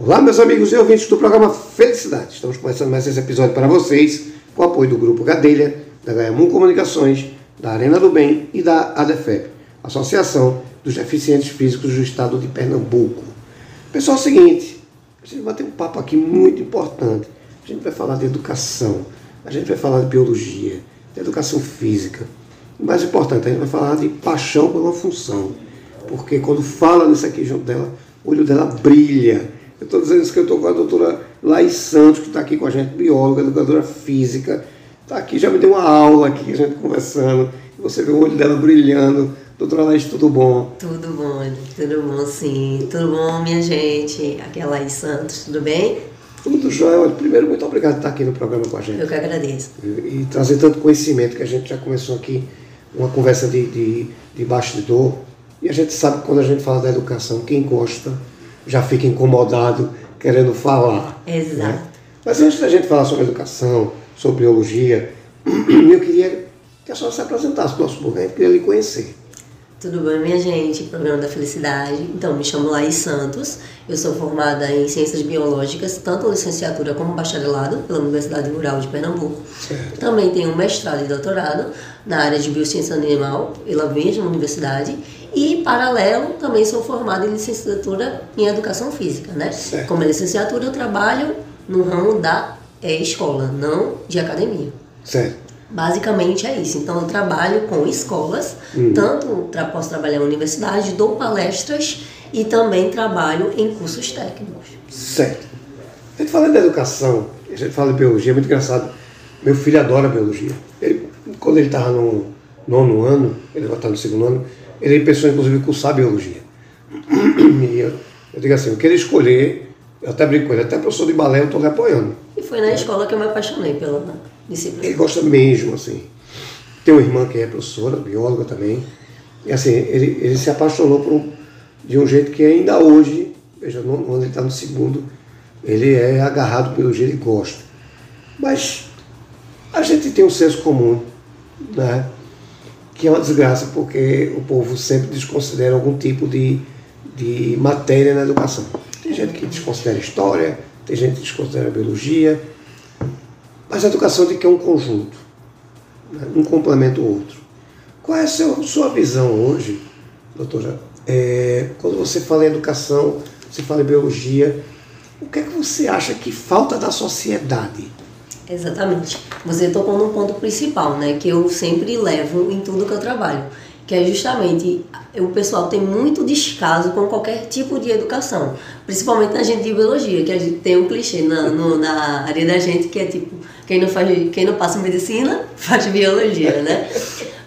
Olá, meus amigos e ouvintes do programa Felicidade. Estamos começando mais esse episódio para vocês com o apoio do Grupo Gadelha, da Gaiamun Comunicações, da Arena do Bem e da ADEFEP, Associação dos Deficientes Físicos do Estado de Pernambuco. Pessoal, é o seguinte, a gente vai ter um papo aqui muito importante. A gente vai falar de educação, a gente vai falar de biologia, de educação física. O mais importante, a gente vai falar de paixão por uma função. Porque quando fala nisso aqui junto dela, o olho dela brilha. Eu estou dizendo isso que eu estou com a doutora Laís Santos, que está aqui com a gente, bióloga, educadora física. Está aqui, já me deu uma aula aqui, a gente conversando. Você vê o olho dela brilhando. Doutora Laís, tudo bom? Tudo bom, tudo bom sim. Tudo bom, minha gente? Aqui é a Laís Santos, tudo bem? Tudo jóia. Primeiro, muito obrigado por estar aqui no programa com a gente. Eu que agradeço. E, e trazer tanto conhecimento, que a gente já começou aqui uma conversa de, de, de bastidor. E a gente sabe que quando a gente fala da educação, quem gosta já fica incomodado querendo falar. Exato. Né? Mas antes da gente falar sobre educação, sobre biologia, eu queria que a senhora se apresentasse para o nosso público, eu queria lhe conhecer. Tudo bem, minha gente? Programa da Felicidade. Então, me chamo Laís Santos. Eu sou formada em Ciências Biológicas, tanto licenciatura como bacharelado, pela Universidade Rural de Pernambuco. Certo. Também tenho mestrado e doutorado na área de Biociência Animal, pela mesma universidade. E, paralelo, também sou formada em licenciatura em Educação Física, né? Certo. Como licenciatura, eu trabalho no ramo da é, escola, não de academia. Certo. Basicamente é isso. Então eu trabalho com escolas, uhum. tanto posso trabalhar em universidade, dou palestras e também trabalho em cursos técnicos. Certo. A gente fala de educação, a gente fala de biologia, é muito engraçado. Meu filho adora biologia. Ele, quando ele estava no nono ano, ele vai estar no segundo ano, ele pensou inclusive cursar biologia. E eu, eu digo assim, eu queria escolher, eu até brinco com ele, até professor de balé eu estou lhe apoiando. E foi na é. escola que eu me apaixonei pela disciplina. Ele gosta mesmo, assim. Tem uma irmã que é professora, bióloga também. E assim, ele, ele se apaixonou por um, de um jeito que ainda hoje, veja, no, ano ele está no segundo, ele é agarrado pelo jeito ele gosta. Mas a gente tem um senso comum, né? Que é uma desgraça, porque o povo sempre desconsidera algum tipo de, de matéria na educação. Tem gente que desconsidera história, tem gente que desconsidera biologia, mas a educação tem que é um conjunto, né? um complementa o outro. Qual é a sua visão hoje, doutora? É, quando você fala em educação, você fala em biologia, o que é que você acha que falta da sociedade? Exatamente. Você tocou no ponto principal, né, que eu sempre levo em tudo que eu trabalho, que é justamente o pessoal tem muito descaso com qualquer tipo de educação, principalmente na gente de biologia, que a gente tem um clichê na, no, na área da gente que é tipo quem não, faz, quem não passa medicina, faz biologia, né?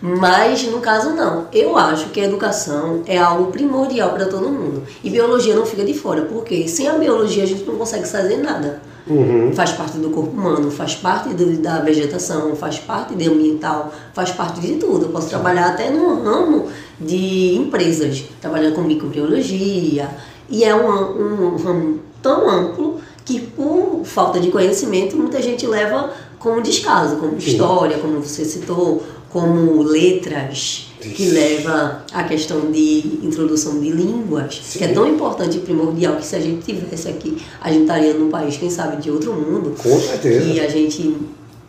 Mas no caso não. Eu acho que a educação é algo primordial para todo mundo. E biologia não fica de fora, porque sem a biologia a gente não consegue fazer nada. Uhum. Faz parte do corpo humano, faz parte do, da vegetação, faz parte do ambiental, faz parte de tudo. Eu posso Sim. trabalhar até no ramo de empresas, trabalhando com microbiologia. E é um, um, um ramo tão amplo que por falta de conhecimento muita gente leva como descaso, como Sim. história, como você citou, como letras, que leva à questão de introdução de línguas, Sim. que é tão importante e primordial que se a gente tivesse aqui, a gente estaria num país, quem sabe, de outro mundo. Com certeza. E a gente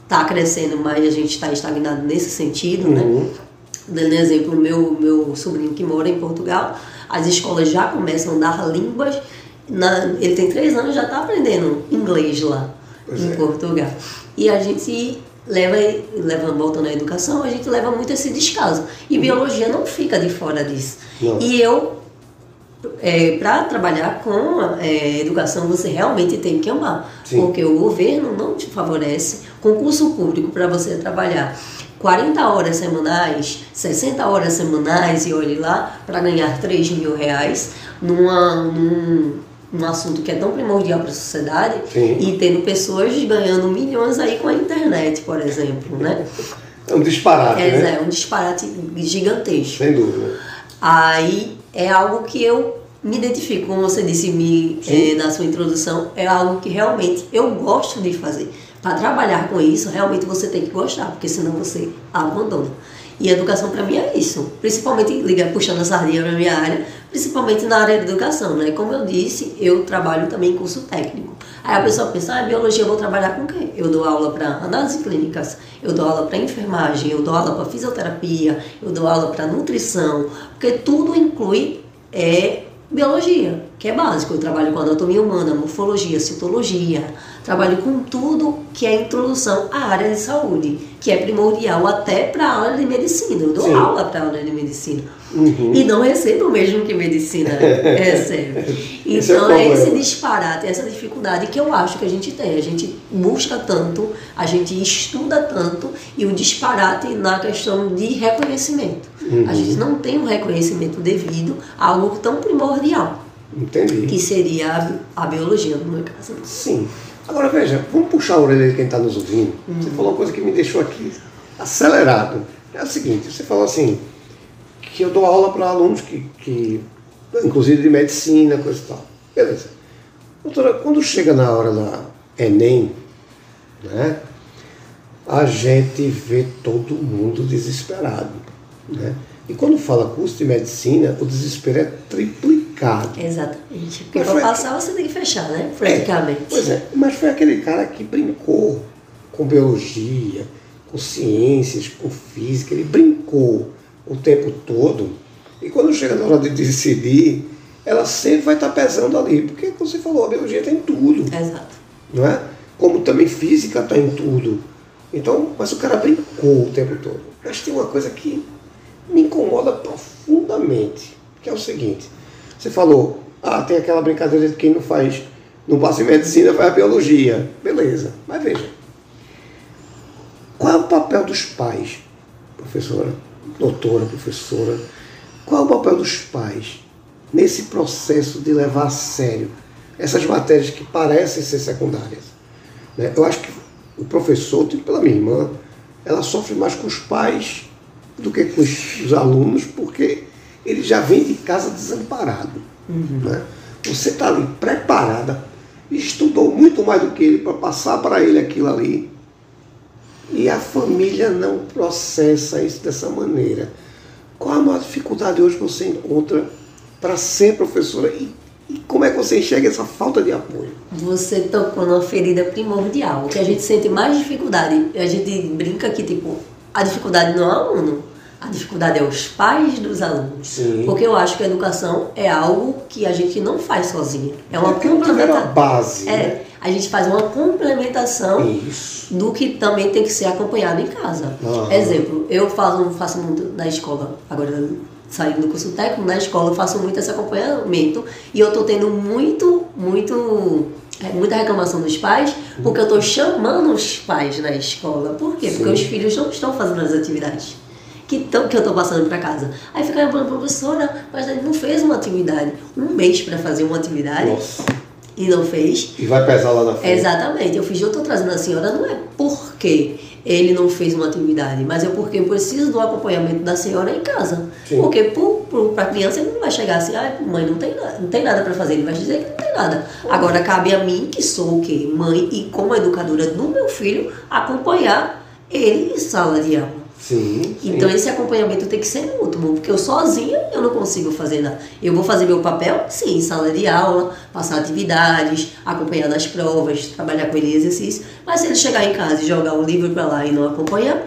está crescendo, mas a gente está estagnado nesse sentido, né? uhum. né? Dando exemplo, meu meu sobrinho que mora em Portugal, as escolas já começam a dar línguas na, ele tem três anos já está aprendendo inglês lá pois em é. Portugal. E a gente leva, leva voltando à educação, a gente leva muito esse descaso. E uhum. biologia não fica de fora disso. Não. E eu, é, para trabalhar com é, educação, você realmente tem que amar. Sim. Porque o governo não te favorece. Concurso público para você trabalhar 40 horas semanais, 60 horas semanais e olhe lá, para ganhar 3 mil reais numa, num, um assunto que é tão primordial para a sociedade Sim. e tendo pessoas ganhando milhões aí com a internet, por exemplo, né? É um disparate, é, né? É um disparate gigantesco. Sem dúvida. Aí é algo que eu me identifico, como você disse me, é, na sua introdução, é algo que realmente eu gosto de fazer. Para trabalhar com isso, realmente você tem que gostar, porque senão você abandona. E educação para mim é isso. Principalmente liga, puxando a sardinha para minha área, principalmente na área de educação, né? Como eu disse, eu trabalho também em curso técnico. Aí a pessoa pensa, ah, biologia eu vou trabalhar com quem? Eu dou aula para análises clínicas, eu dou aula para enfermagem, eu dou aula para fisioterapia, eu dou aula para nutrição, porque tudo inclui é, biologia, que é básico. Eu trabalho com anatomia humana, morfologia, citologia, trabalho com tudo que é introdução à área de saúde, que é primordial até para a área de medicina. Eu dou Sim. aula para a área de medicina. Uhum. E não recebo o mesmo que medicina recebe. Então é, é esse disparate, essa dificuldade que eu acho que a gente tem. A gente busca tanto, a gente estuda tanto e o disparate na questão de reconhecimento. Uhum. A gente não tem um reconhecimento devido a algo tão primordial. Entendi. Que seria a, a biologia, no meu caso. Sim. Agora veja, vamos puxar a orelha de quem está nos ouvindo. Uhum. Você falou uma coisa que me deixou aqui acelerado. É o seguinte, você falou assim, que eu dou aula para alunos que, que, inclusive de medicina, coisa e tal. Beleza. Doutora, quando chega na hora da Enem, né, a gente vê todo mundo desesperado. Né? E quando fala curso de medicina, o desespero é triplicado. Exatamente. Porque para passar você tem que fechar, né? Praticamente. É, pois é, mas foi aquele cara que brincou com biologia, com ciências, com física, ele brincou o tempo todo. E quando chega na hora de decidir, ela sempre vai estar pesando ali. Porque, como você falou, a biologia tem tudo. Exato. Não é? Como também física está em tudo. Então, mas o cara brincou o tempo todo. Mas tem uma coisa que me incomoda profundamente, que é o seguinte. Você falou, ah, tem aquela brincadeira de quem não faz, não passa em medicina, faz biologia. Beleza, mas veja. Qual é o papel dos pais, professora, doutora, professora? Qual é o papel dos pais nesse processo de levar a sério essas matérias que parecem ser secundárias? Né? Eu acho que o professor, tipo pela minha irmã, ela sofre mais com os pais do que com os, alunos, porque ele já vem de casa desamparado. Uhum. Né? Você está ali preparada, estudou muito mais do que ele para passar para ele aquilo ali. E a família não processa isso dessa maneira. Qual a maior dificuldade hoje que você encontra para ser professora? E, e, como é que você enxerga essa falta de apoio? Você tocou numa ferida primordial. O que a gente sente mais dificuldade, a gente brinca que, tipo, a dificuldade não é o aluno, a dificuldade é os pais dos alunos. Sim. Porque eu acho que a educação é algo que a gente não faz sozinho. É uma é complementação. base. É, né? a gente faz uma complementação Isso. do que também tem que ser acompanhado em casa. Uhum. Exemplo, eu faço, faço muito na escola, agora saindo do curso técnico, na escola eu faço muito esse acompanhamento e eu estou tendo muito, muito é, muita reclamação dos pais, porque eu estou chamando os pais na escola. Por quê? Sim. Porque os filhos não estão fazendo as atividades que, tão, que eu estou passando para casa. Aí fica falando, professora, mas ele não fez uma atividade. Um mês para fazer uma atividade. Nossa. E não fez. E vai pesar lá na frente. Exatamente. Eu fiz, eu estou trazendo a senhora, não é porque ele não fez uma atividade, mas é porque eu preciso do acompanhamento da senhora em casa. Sim. Porque para a criança ele não vai chegar assim, ah, mãe, não tem, não tem nada para fazer, ele vai dizer que não tem nada. Agora cabe a mim, que sou o quê? Mãe e como educadora do meu filho, acompanhar ele em sala de aula. Sim, então esse acompanhamento tem que ser mútuo, porque eu sozinha eu não consigo fazer nada. Eu vou fazer meu papel, sim, em sala de aula, passar atividades, acompanhar nas provas, trabalhar com ele em exercício, mas se ele chegar em casa e jogar o livro para lá e não acompanhar,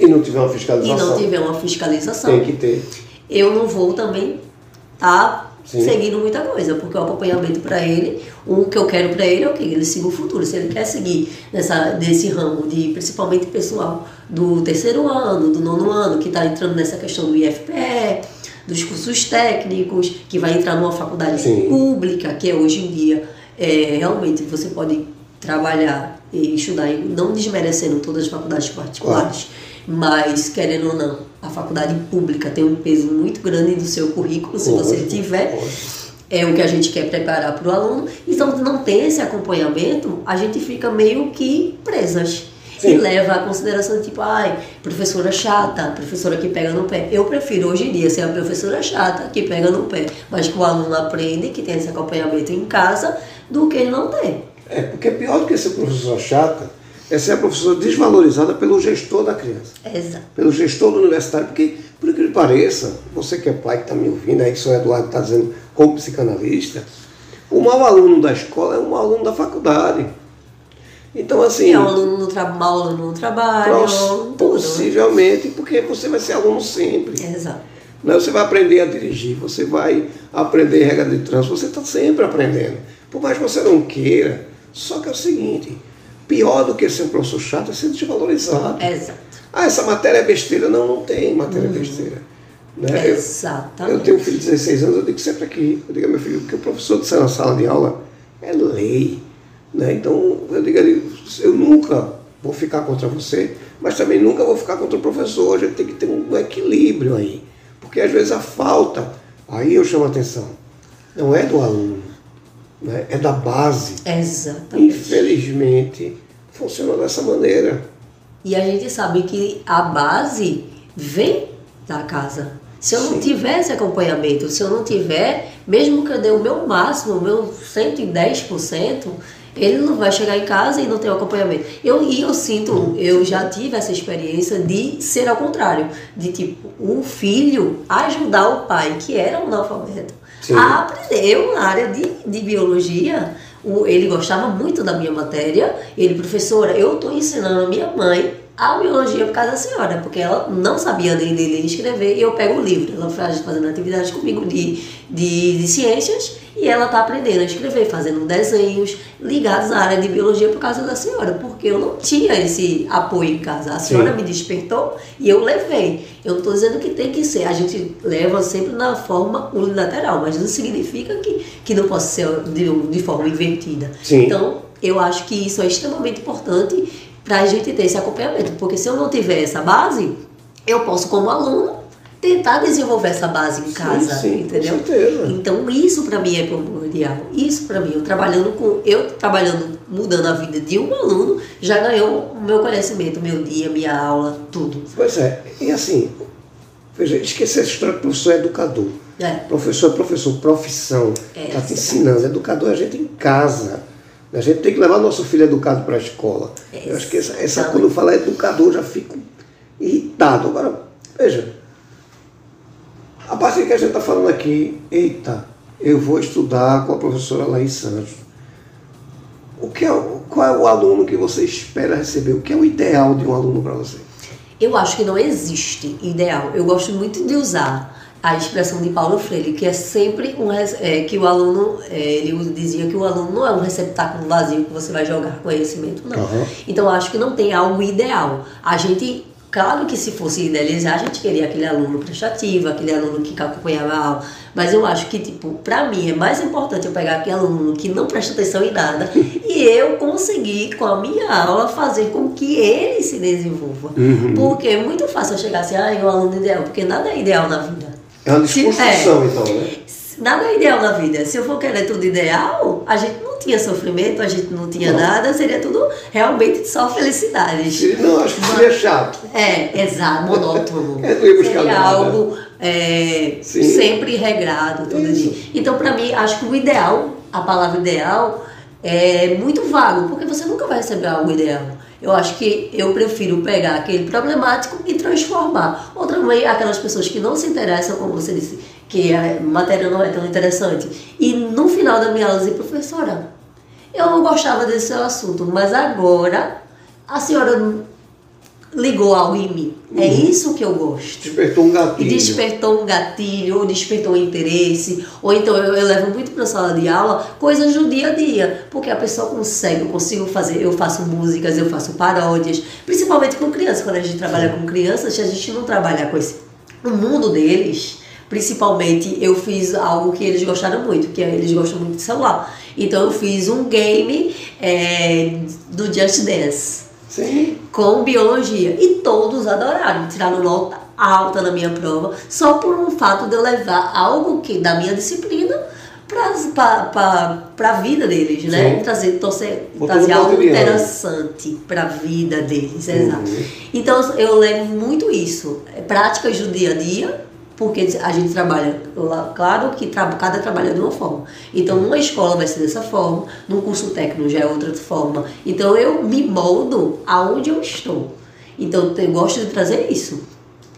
e não tiver uma fiscalização. E não tiver uma fiscalização. Tem que ter. Eu não vou também estar tá Sim. seguindo muita coisa, porque o acompanhamento para ele, o que eu quero para ele é o que ele siga o futuro. Se ele quer seguir nessa desse ramo de principalmente pessoal do terceiro ano, do nono ano, que está entrando nessa questão do IFPE, dos cursos técnicos, que vai entrar numa faculdade Sim. pública, que é hoje em dia é, realmente você pode trabalhar e estudar, não desmerecendo todas as faculdades particulares. Claro mas querendo ou não, a faculdade pública tem um peso muito grande no seu currículo, se você tiver. É o que a gente quer preparar para o aluno. Então, não tem esse acompanhamento, a gente fica meio que presas. Sim. Leva a consideração tipo, ai, professora chata, professora que pega no pé. Eu prefiro hoje em dia ser a professora chata que pega no pé, mas que o aluno aprende, que tem esse acompanhamento em casa, do que ele não ter. É, porque pior do que ser professora chata é ser a professora desvalorizada pelo gestor da criança. Exato. Pelo gestor do universitário, porque, por que pareça, você que é pai que está me ouvindo, aí que o senhor Eduardo está dizendo como psicanalista, o mau aluno da escola é um mau aluno da faculdade. Então, assim. É um aluno no tra mau aluno no trabalho. Tudo, possivelmente, né? porque você vai ser aluno sempre. Exato. Né? Você vai aprender a dirigir, você vai aprender regra de trânsito, você está sempre aprendendo. Por mais que você não queira. Só que é o seguinte, pior do que ser um professor chato é ser desvalorizado. Exato. Ah, essa matéria é besteira. Não, não tem matéria uhum. besteira. Né? Exatamente. Eu, eu, tenho um filho de 16 anos, eu digo sempre aqui, eu digo meu filho, que o professor de ser na sala de aula é lei. Né? Então, eu digo eu nunca vou ficar contra você, mas também nunca vou ficar contra o professor. A gente tem que ter um equilíbrio aí. Porque às vezes a falta, aí eu chamo a atenção, não é do aluno, né? é da base. Exatamente. Infelizmente, funciona dessa maneira. E a gente sabe que a base vem da casa. Se eu Sim. não tiver esse acompanhamento, se eu não tiver, mesmo que eu dê o meu máximo, o meu 110%, ele não vai chegar em casa e não ter o acompanhamento. Eu, e eu sinto, eu já tive essa experiência de ser ao contrário, de tipo, o filho ajudar o pai, que era um analfabeto, Sim. a aprender. Eu, na área de, de biologia, o, ele gostava muito da minha matéria, ele, professora, eu estou ensinando a minha mãe a biologia por causa da senhora, porque ela não sabia nem ler nem escrever, e eu pego o livro, ela faz fazendo atividades comigo de, de, de ciências, e ela está aprendendo a escrever, fazendo desenhos ligados à área de biologia por causa da senhora, porque eu não tinha esse apoio em casa. A senhora Sim. me despertou e eu levei. Eu não estou dizendo que tem que ser, a gente leva sempre na forma unilateral, mas não significa que, que não possa ser de, de forma invertida. Sim. Então, eu acho que isso é extremamente importante para a gente ter esse acompanhamento, porque se eu não tiver essa base, eu posso, como aluno, tentar desenvolver essa base em casa, sim, sim, entendeu? Com certeza. Então isso para mim é primordial. Isso para mim, eu trabalhando com, eu trabalhando, mudando a vida de um aluno, já ganhou o meu conhecimento, meu dia, minha aula, tudo. Pois é, e assim, veja, esquecer essa história que professor é educador. É. Professor é professor, profissão, está é, te ensinando. Educador é a gente em casa. A gente tem que levar nosso filho educado para a escola. Eu acho que essa, essa quando eu falo educador, já fico irritado. Agora, veja, a partir que a gente está falando aqui, eita, eu vou estudar com a professora Laís Santos. O que é, qual é o aluno que você espera receber? O que é o ideal de um aluno para você? Eu acho que não existe ideal. Eu gosto muito de usar a expressão de Paulo Freire, que é sempre um é, que o aluno, é, ele dizia que o aluno não é um receptáculo vazio que você vai jogar conhecimento, não. Uhum. Então acho que não tem algo ideal. A gente, claro que se fosse idealizar, a gente queria aquele aluno prestativo, aquele aluno que acompanhava a aula, mas eu acho que, tipo, pra mim é mais importante eu pegar aquele aluno que não presta atenção em nada e eu conseguir, com a minha aula, fazer com que ele se desenvolva. Uhum. Porque é muito fácil eu chegar assim, ah, é o aluno ideal, porque nada é ideal na vida. É uma desconstrução, é, então, né? Nada é ideal na vida. Se eu for querer tudo ideal, a gente não tinha sofrimento, a gente não tinha não. nada, seria tudo realmente só felicidade. Não, acho que seria chato. É, exato, monótono. é, seria nada. algo é, sempre regrado todo Isso. dia. Então, para mim, acho que o ideal, a palavra ideal, é muito vago, porque você nunca vai receber algo ideal. Eu acho que eu prefiro pegar aquele problemático e transformar. Ou também aquelas pessoas que não se interessam, como você disse, que a matéria não é tão interessante. E no final da minha aula dizer, professora, eu não gostava desse seu assunto, mas agora a senhora ligou algo em mim. É uhum. isso que eu gosto. Despertou um gatilho. Despertou um gatilho, ou despertou um interesse. Ou então eu, eu levo muito para a sala de aula coisas do dia a dia. Porque a pessoa consegue, eu consigo fazer. Eu faço músicas, eu faço paródias. Principalmente com crianças. Quando a gente trabalha com crianças, a gente não trabalha com esse. O mundo deles, principalmente, eu fiz algo que eles gostaram muito, que é, eles gostam muito de celular. Então eu fiz um game é, do Just Dance. Sim. com biologia. E todos adoraram, tiraram nota alta na minha prova, só por um fato de eu levar algo que da minha disciplina para a vida deles, né? Sim. Trazer, torcer, trazer algo interessante para a vida deles, uhum. exato. Então eu levo muito isso, é práticas do dia a dia porque a gente trabalha, claro que cada trabalho é de uma forma. Então, numa escola vai ser dessa forma, num curso técnico já é outra forma. Então, eu me moldo aonde eu estou. Então, eu gosto de trazer isso.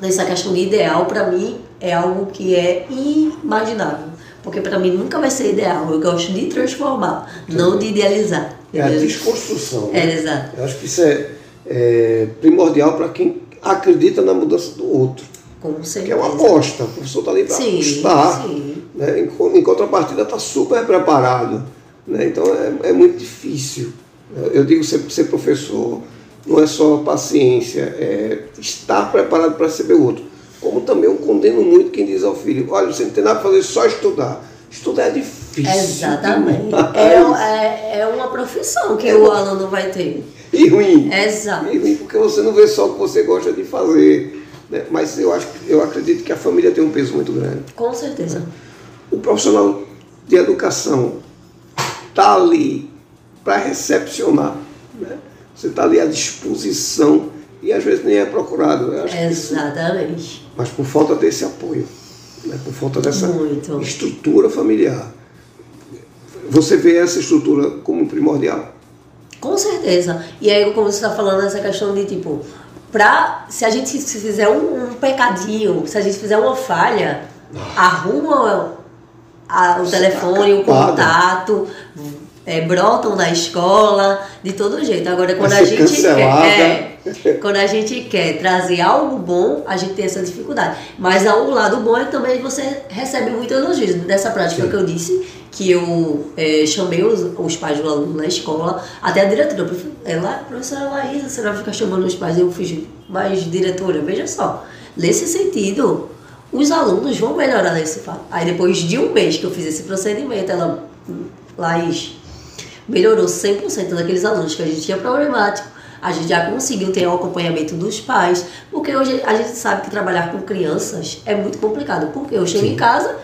Essa questão de ideal, para mim, é algo que é inimaginável. Porque para mim nunca vai ser ideal. Eu gosto de transformar, não de idealizar. É a desconstrução. Né? É, exato. Eu acho que isso é, é primordial para quem acredita na mudança do outro. Com certeza. Que é uma aposta. O professor está ali para apostar. Sim. Né? Em, em contrapartida, está super preparado. Né? Então é, é muito difícil. Eu digo ser, ser professor não é só paciência, é estar preparado para receber o outro. Como também eu condeno muito quem diz ao filho: olha, você não tem nada para fazer, só estudar. Estudar é difícil. Exatamente. É, é, é, uma profissão que é o aluno vai ter. E ruim. Exato. E ruim porque você não vê só o que você gosta de fazer. Né? Mas eu, acho, eu acredito que a família tem um peso muito grande. Com certeza. O profissional de educação está ali para recepcionar. Né? Você está ali à disposição e às vezes nem é procurado. Exatamente. Isso, mas por falta desse apoio, né? por falta dessa Muito. estrutura familiar. Você vê essa estrutura como primordial? Com certeza. E aí, como você está falando, essa questão de tipo, pra, se a gente fizer um, um pecadinho, se a gente fizer uma falha, arruma a, o telefone, o contato, é, brotam na escola, de todo jeito. Agora, quando a gente quer, é, quando a gente quer trazer algo bom, a gente tem essa dificuldade. Mas o lado bom é que também você recebe muito elogios. Dessa prática Sim. que eu disse, que eu é, chamei os, os pais do aluno na escola, até a diretora, ela, professora Laísa, você vai ficar chamando os pais, eu fiz mais diretora, veja só. Nesse sentido, os alunos vão melhorar nesse fato. Aí depois de um mês que eu fiz esse procedimento, ela, Laís, melhorou 100% daqueles alunos que a gente tinha problemático. A gente já conseguiu ter o acompanhamento dos pais, porque hoje a gente sabe que trabalhar com crianças é muito complicado. Porque eu chego Sim. em casa,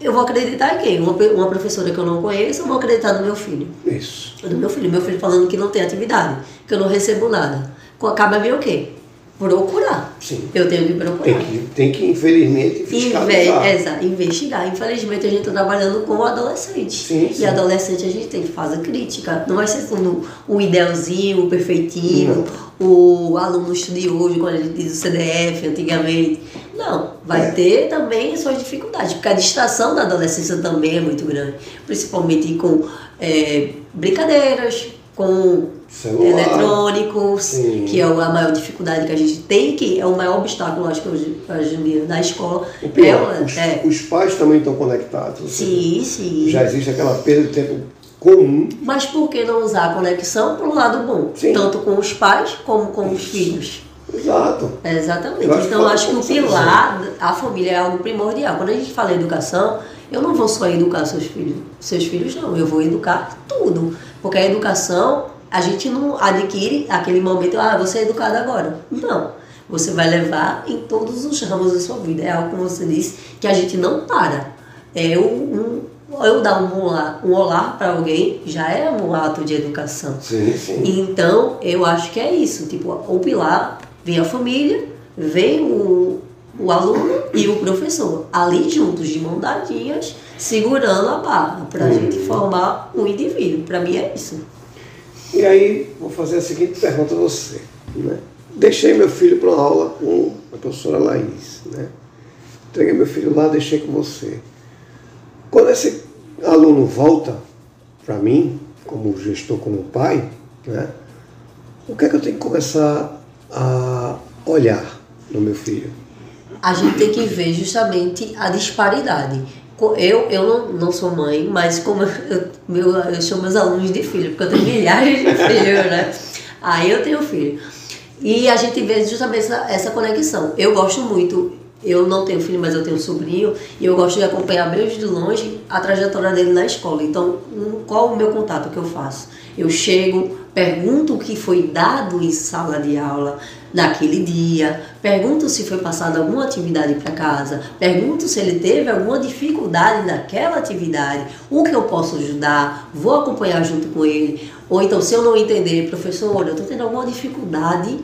eu vou acreditar em quem? Uma, uma professora que eu não conheço, eu vou acreditar no meu filho. Isso. No meu filho. Meu filho falando que não tem atividade, que eu não recebo nada. Acaba vir o quê? Procurar. Sim. Eu tenho que procurar. Tem que, tem que infelizmente, fiscalizar. Inve exato, investigar. Infelizmente, a gente está trabalhando com adolescente. Sim, e adolescente a gente tem que fazer crítica. Não vai ser tudo o idealzinho, o perfeitinho, Não. o aluno estudioso, quando a gente diz o CDF antigamente. Não, vai é. ter também suas dificuldades, porque a distração da adolescência também é muito grande. Principalmente com é, brincadeiras, com Celular. eletrônicos, Sim. que é a maior dificuldade que a gente tem, que é o maior obstáculo, acho que hoje, hoje da escola. O pior, é, os, é. os, pais também estão conectados. Sim, sim. Já existe aquela perda de tempo comum. Mas por que não usar a conexão para o lado bom? Sim. Tanto com os pais como com os filhos. Exato. É, exatamente. Eu então, acho que o pilar, a família é algo primordial. Quando a gente fala em educação, eu não vou só educar seus filhos, seus filhos não, eu vou educar tudo. Porque a educação a gente não adquire aquele momento, ah, você é educado agora. Não. Você vai levar em todos os ramos da sua vida. É algo, como você disse, que a gente não para. É um, eu dar um olá, um olá para alguém já é um ato de educação. Sim, sim. Então, eu acho que é isso. Tipo, o pilar vem a família, vem o, o aluno e o professor. Ali juntos, de mão dadinhas, segurando a barra para a hum. gente formar um indivíduo. Para mim é isso. E aí, vou fazer a seguinte pergunta a você. Né? Deixei meu filho para uma aula com a professora Laís. Né? Entreguei meu filho lá, deixei com você. Quando esse aluno volta para mim, como gestor, como pai, né? o que é que eu tenho que começar a olhar no meu filho? A gente tem que ver justamente a disparidade eu, eu não, não sou mãe, mas como eu, meu, eu chamo meus alunos de filho, porque eu tenho milhares de filhos, né? Aí eu tenho filho. E a gente vê justamente essa, essa conexão. Eu gosto muito, eu não tenho filho, mas eu tenho sobrinho, e eu gosto de acompanhar mesmo de longe a trajetória dele na escola. Então, qual o meu contato que eu faço? Eu chego, pergunto o que foi dado em sala de aula naquele dia, pergunto se foi passada alguma atividade para casa, pergunto se ele teve alguma dificuldade naquela atividade, o que eu posso ajudar, vou acompanhar junto com ele. Ou então, se eu não entender, professor, eu estou tendo alguma dificuldade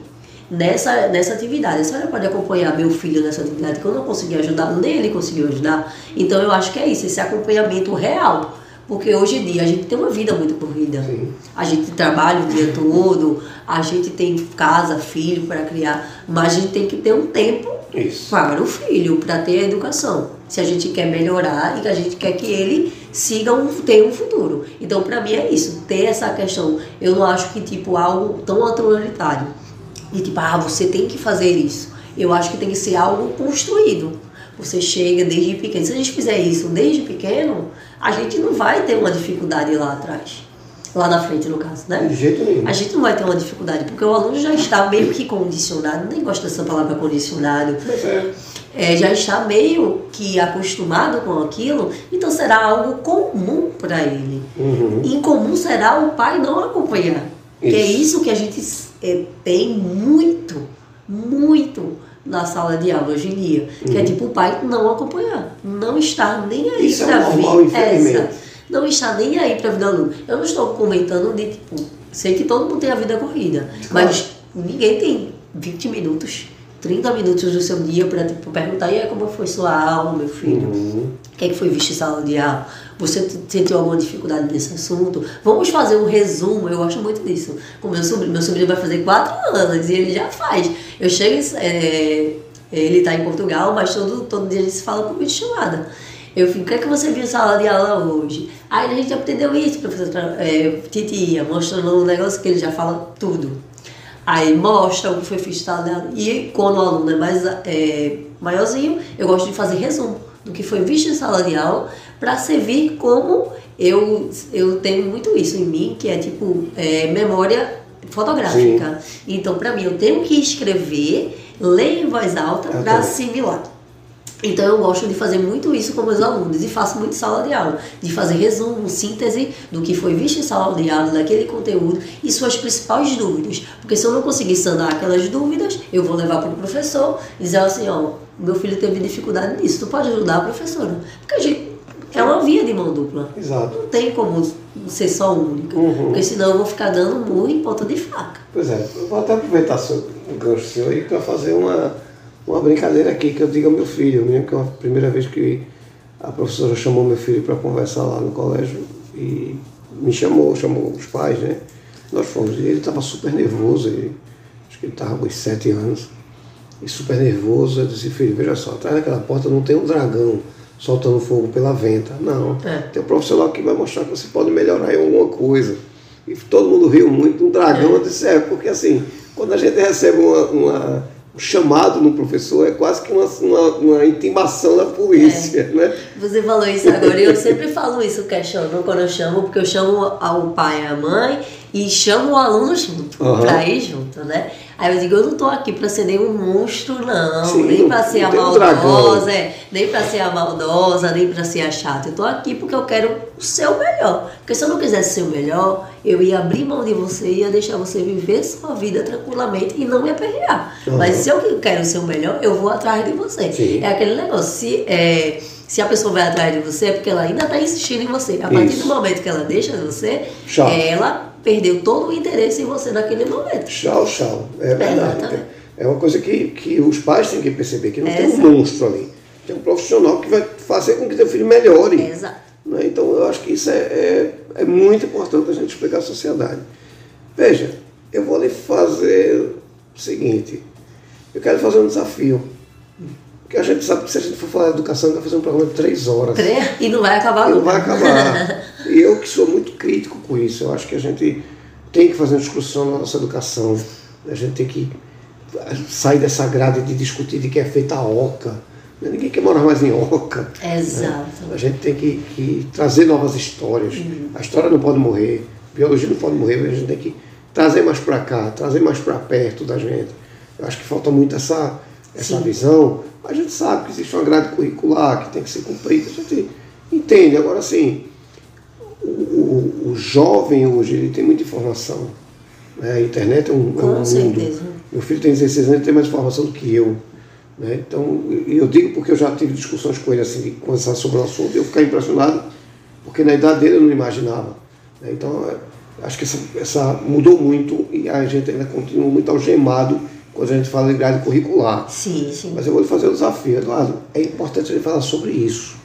nessa, nessa atividade. A senhora pode acompanhar meu filho nessa atividade que eu não consegui ajudar, nem ele conseguiu ajudar. Então eu acho que é isso, esse acompanhamento real. Porque hoje em dia a gente tem uma vida muito corrida. Sim. A gente trabalha o dia todo, a gente tem casa, filho para criar, mas a gente tem que ter um tempo Isso. para o filho, para ter a educação. Se a gente quer melhorar e que a gente quer que ele siga um, tenha um futuro. Então, para mim é isso, ter essa questão. Eu não acho que tipo algo tão autoritário. De tipo, ah, você tem que fazer isso. Eu acho que tem que ser algo construído. Você chega desde pequeno. Se a gente fizer isso desde pequeno, a gente não vai ter uma dificuldade lá atrás. Lá na frente, no caso, né? De jeito nenhum. A gente não vai ter uma dificuldade, porque o aluno já está meio que condicionado, nem gosto dessa palavra condicionado, Mas é, é, já está meio que acostumado com aquilo, então será algo comum para ele. uhum. Incomum será o pai não acompanhar. Que é Isso. isso que a gente tem muito, muito na sala de aula hoje em dia. Que é tipo o pai não acompanhar, não estar nem aí Uhum. É para normal, ver infelizmente. essa. Não está nem aí para a vida do aluno. Eu não estou comentando de tipo, sei que todo mundo tem a vida corrida, mas ninguém tem 20 minutos, 30 minutos do seu dia para tipo, perguntar, e aí, como foi sua aula, meu filho? Uhum. O que é que foi visto em sala de aula? Você sentiu alguma dificuldade nesse assunto? Vamos fazer um resumo, eu gosto muito disso. Com meu sobrinho, meu sobrinho vai fazer quatro anos e ele já faz. Eu chego, é, ele está em Portugal, mas todo, todo dia a gente se fala por vídeo chamada. Eu fico, o que é que você viu em sala de aula hoje? Aí a gente aprendeu isso, professor é, titia, mostrando um negócio que ele já fala tudo. Aí mostra o que foi feito aula. E quando o aluno é mais é, maiorzinho, eu gosto de fazer resumo do que foi visto em sala de aula para servir como eu, eu tenho muito isso em mim, que é tipo é, memória fotográfica. Então, para mim, eu tenho que escrever, ler em voz alta para assimilar. Então eu gosto de fazer muito isso com meus alunos e faço muito sala de aula, de fazer resumo, síntese do que foi visto em sala de aula, daquele conteúdo e suas principais dúvidas. Porque se eu não conseguir sanar aquelas dúvidas, eu vou levar para o professor e dizer assim, ó, meu filho teve dificuldade nisso, tu pode ajudar a professora? Porque a gente é uma via de mão dupla. Exato. Não tem como ser só única, Uhum. porque senão eu vou ficar dando murro em ponta de faca. Pois é, eu vou até aproveitar seu, o gancho seu aí para fazer uma, uma brincadeira aqui que eu digo ao meu filho. Eu me lembro que é a primeira vez que a professora chamou meu filho para conversar lá no colégio e me chamou, chamou os pais, né? Nós fomos. E ele estava super nervoso, ele, acho que ele estava com uns sete anos, e super nervoso. Eu disse, filho, veja só, atrás daquela porta não tem um dragão soltando fogo pela venta. Não. É. Tem um profissional que vai mostrar que você pode melhorar em alguma coisa. E todo mundo riu muito do dragão. Eu disse, é, porque assim, quando a gente recebe uma, uma- chamado no professor, é quase que uma, uma, uma intimação da polícia, né? Você falou isso agora, e eu sempre falo isso questionando quando eu chamo, porque eu chamo ao pai e à mãe e chamo o aluno junto, Aham. pra ir junto, né? Aí eu digo, eu não tô aqui pra ser nenhum monstro, não, Sim, nem pra ser a maldosa, é, nem pra ser a maldosa, nem pra ser a chata. Eu tô aqui porque eu quero o seu melhor. Porque se eu não quisesse ser o melhor, eu ia abrir mão de você e ia deixar você viver sua vida tranquilamente e não me aperrear. Aham. Mas se eu quero ser o melhor, eu vou atrás de você. Sim. É aquele negócio, se, é, se a pessoa vai atrás de você, é porque ela ainda está insistindo em você. A partir Isso. do momento que ela deixa de você, Tchau. ela perdeu todo o interesse em você naquele momento. Tchau, tchau. É verdade. Exatamente. É uma coisa que, que os pais têm que perceber, que não tem um monstro ali. Tem um profissional que vai fazer com que teu filho melhore. Exato. né? Então eu acho que isso é, é, é muito importante a gente explicar à sociedade. Veja, eu vou lhe fazer o seguinte, eu quero fazer um desafio. Porque a gente sabe que se a gente for falar de educação, vai fazer um programa de três horas. E não vai acabar E não nunca. vai acabar. e eu que sou muito crítico com isso, eu acho que a gente tem que fazer uma discussão na nossa educação. A gente tem que sair dessa grade de discutir de que é feita a oca. Ninguém quer morar mais em oca. Exato. A gente tem que, que trazer novas histórias. A história não pode morrer, a biologia não pode morrer, a gente tem que trazer mais para cá, trazer mais para perto da gente. Eu acho que falta muito essa, essa Sim. visão. A gente sabe que existe uma grade curricular que tem que ser cumprida, a gente entende. Agora, assim, o, o, o jovem hoje ele tem muita informação. né? A internet é um, é um mundo. certeza. Meu filho tem 16 anos e tem mais informação do que eu. Né? Então, eu digo porque eu já tive discussões com ele assim, de conversar sobre o assunto eu ficar impressionado, porque na idade dele eu não imaginava. né? Então, acho que essa, essa mudou muito e a gente ainda continua muito algemado quando a gente fala de grade curricular. Sim, sim. Mas eu vou lhe fazer o desafio, Eduardo. É importante a gente falar sobre isso.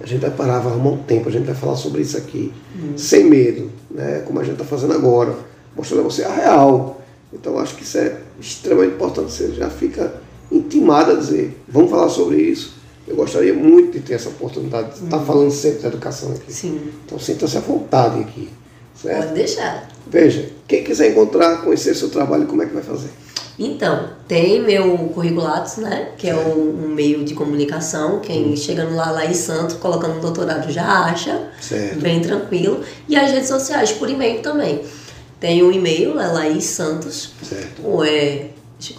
A gente vai parar, vai arrumar um tempo, a gente vai falar sobre isso aqui. Hum. Sem medo, né? como a gente está fazendo agora. Mostrando a você a real. Então acho que isso é extremamente importante. Você já fica intimado a dizer, vamos falar sobre isso. Eu gostaria muito de ter essa oportunidade de estar hum. falando sempre da educação aqui. Sim. Então sinta-se à vontade aqui. Certo? Pode deixar. Veja, quem quiser encontrar, conhecer seu trabalho, como é que vai fazer? Então, tem meu Curriculatos, né? Que é um, um, meio de comunicação. Quem hum. chegando lá, lá em Santos, colocando um doutorado já acha. Certo. Bem tranquilo. E as redes sociais, por e-mail também. Tem um e-mail, é Laís Santos. Certo. Ou é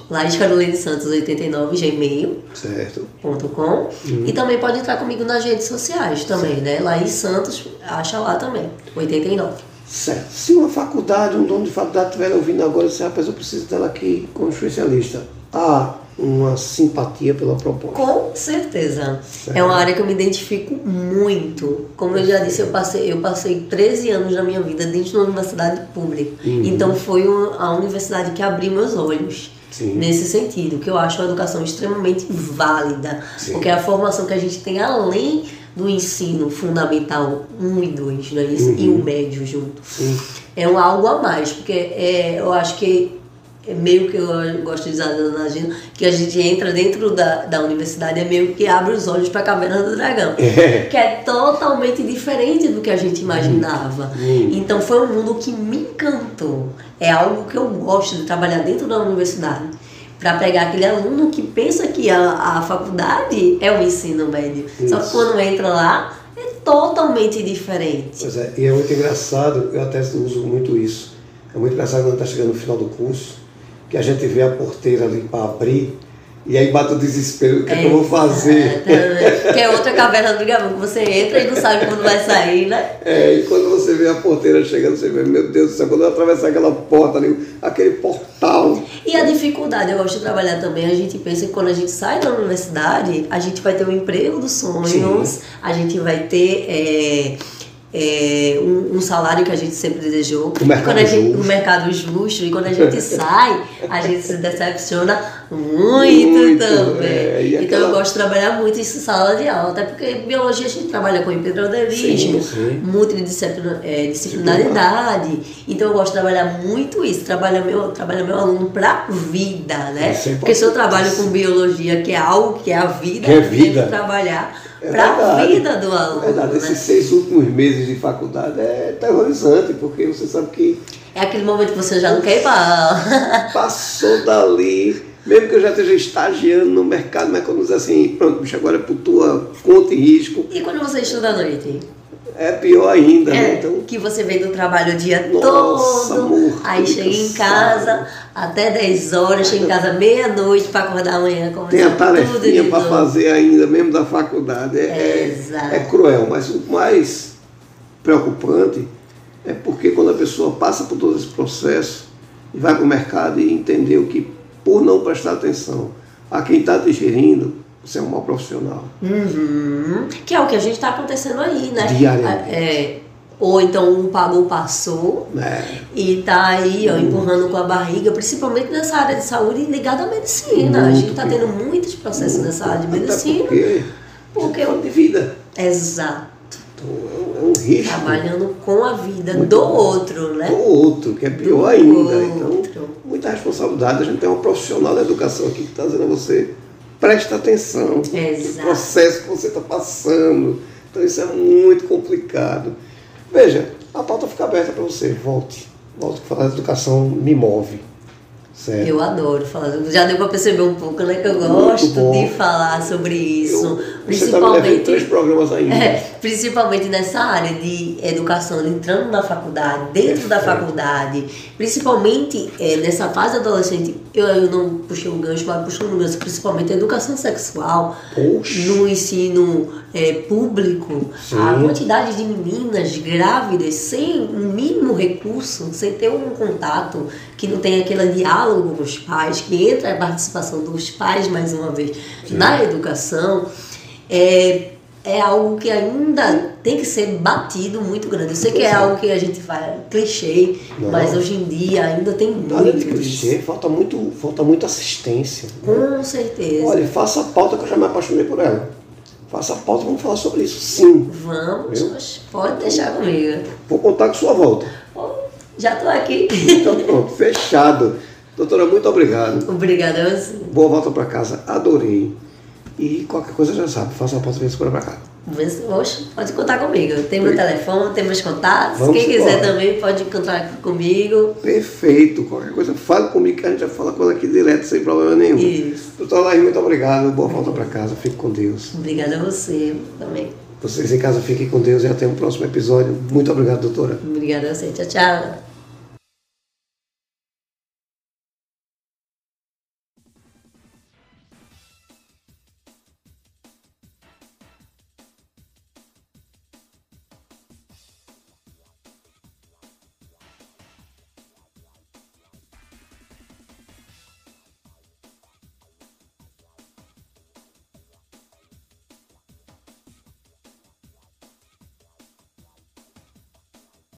Laís Carolina Santos 89, gmail. Certo. Ponto com. Hum. E também pode entrar comigo nas redes sociais também, certo. né? Laís Santos, acha lá também. 89. Certo. Se uma faculdade, um dono de faculdade estiver ouvindo agora, você rapaz, eu preciso dela aqui como especialista. Há uma simpatia pela proposta. Com certeza. Certo. É uma área que eu me identifico muito. Como eu já disse, eu passei, eu passei 13 anos da minha vida dentro de uma universidade pública. Uhum. Então foi a universidade que abriu meus olhos. Sim. Nesse sentido, que eu acho a educação extremamente válida, Sim. porque é a formação que a gente tem além do ensino fundamental 1 e 2, não é isso? Uhum. E o médio junto. Sim. É um algo a mais, porque é, eu acho que é meio que eu gosto de usar na agenda, que a gente entra dentro da, da universidade, é meio que abre os olhos para a caverna do dragão. É. Que é totalmente diferente do que a gente imaginava. Uhum. Então foi um mundo que me encantou. É algo que eu gosto de trabalhar dentro da universidade para pegar aquele aluno que pensa que a, a faculdade é o ensino médio. Isso. Só que quando entra lá, é totalmente diferente. Pois é, e é muito engraçado, eu até uso muito isso. É muito engraçado quando está chegando no final do curso, que a gente vê a porteira ali para abrir e aí bate o desespero, o que, é, que eu vou fazer? Que é outra caverna do dragão, que você entra e não sabe quando vai sair, né? É, e quando você vê a porteira chegando, você vê, meu Deus do céu, quando eu atravessar aquela porta ali, aquele portal. E a dificuldade, eu gosto de trabalhar também, a gente pensa que quando a gente sai da universidade, a gente vai ter o um emprego dos sonhos, Sim. a gente vai ter. É, é, um, um, salário que a gente sempre desejou. O mercado, quando a gente, justo. o mercado justo. E quando a gente sai, a gente se decepciona muito, muito também. É, então aquela... eu gosto de trabalhar muito em sala de aula, até porque biologia a gente trabalha com empreendedorismo, multidisciplinaridade. É, então eu gosto de trabalhar muito isso, trabalhar meu, trabalhar meu aluno para vida, né? É porque se eu trabalho com biologia, que é algo que é a vida, que é vida. trabalhar é para a vida do aluno. É verdade, né? esses seis últimos meses de faculdade é terrorizante, porque você sabe que. É aquele momento que você já não quer ir para. Passou dali, mesmo que eu já esteja estagiando no mercado, mas quando diz assim, pronto, bicho, agora é por tua conta e risco. E quando você estuda à noite? É pior ainda, é, né? Então, que você vem do trabalho o dia nossa, todo, amor, aí chega em casa até 10 horas, chega em casa meia-noite para acordar amanhã. Tem a tarefinha para fazer ainda, mesmo da faculdade. É, é, é, cruel, mas o mais preocupante é porque quando a pessoa passa por todo esse processo e vai para o mercado e entendeu que por não prestar atenção a quem está te gerindo, você é um mau profissional. Uhum. Que é o que a gente está acontecendo aí, né? Diariamente. É, ou então um pagou, passou é. e está aí ó, empurrando com a barriga, principalmente nessa área de saúde ligada à medicina. Muito a gente está tendo muitos processos Muito. nessa área de medicina. Até porque, porque é de vida. Exato. Então, é um risco. Trabalhando com a vida do outro, né? Do outro, que é pior do ainda. Outro. Então, muita responsabilidade. A gente tem uma profissional da educação aqui que está dizendo a você presta atenção Exato. no processo que você está passando. Então isso é muito complicado. Veja, a pauta fica aberta para você. Volte. Volte que falar de educação me move. Certo. Eu adoro falar. Já deu para perceber um pouco, né? Que eu gosto de falar sobre isso. Eu, principalmente. Tá três programas ainda. É, principalmente nessa área de educação, entrando na faculdade, dentro da faculdade, principalmente é, nessa fase adolescente. Eu, eu não puxei um gancho, mas puxei um gancho, principalmente a educação sexual, Poxa. no ensino é, público, Sim. a quantidade de meninas grávidas sem um mínimo recurso, sem ter um contato, que não tem aquele diálogo com os pais, que entra a participação dos pais, mais uma vez, Sim. na educação, é, é algo que ainda tem que ser batido muito grande. Eu sei que é algo que a gente faz clichê, Não. mas hoje em dia ainda tem Nada de muito. clichê, falta muito, falta muita assistência. Com certeza. Olha, faça a pauta que eu já me apaixonei por ela. Faça a pauta, vamos falar sobre isso, sim. Vamos, pode deixar comigo. Vou contar com sua volta. Já tô aqui. Então pronto, fechado. Doutora, muito obrigado. Obrigada a você. Boa volta para casa, adorei. E qualquer coisa já sabe, faça a pauta e vem segura para cá. Oxe, pode contar comigo. Tem meu telefone, tem meus contatos. Vamos Quem quiser embora. também pode encontrar comigo. Perfeito, qualquer coisa, fale comigo que a gente já fala com ela aqui direto, sem problema nenhum. Isso. Doutora Laís, muito obrigado. Boa volta para casa, fique com Deus. Obrigada a você também. Vocês em casa fiquem com Deus e até o próximo episódio. Muito obrigado, doutora. Obrigada a você. Tchau, tchau.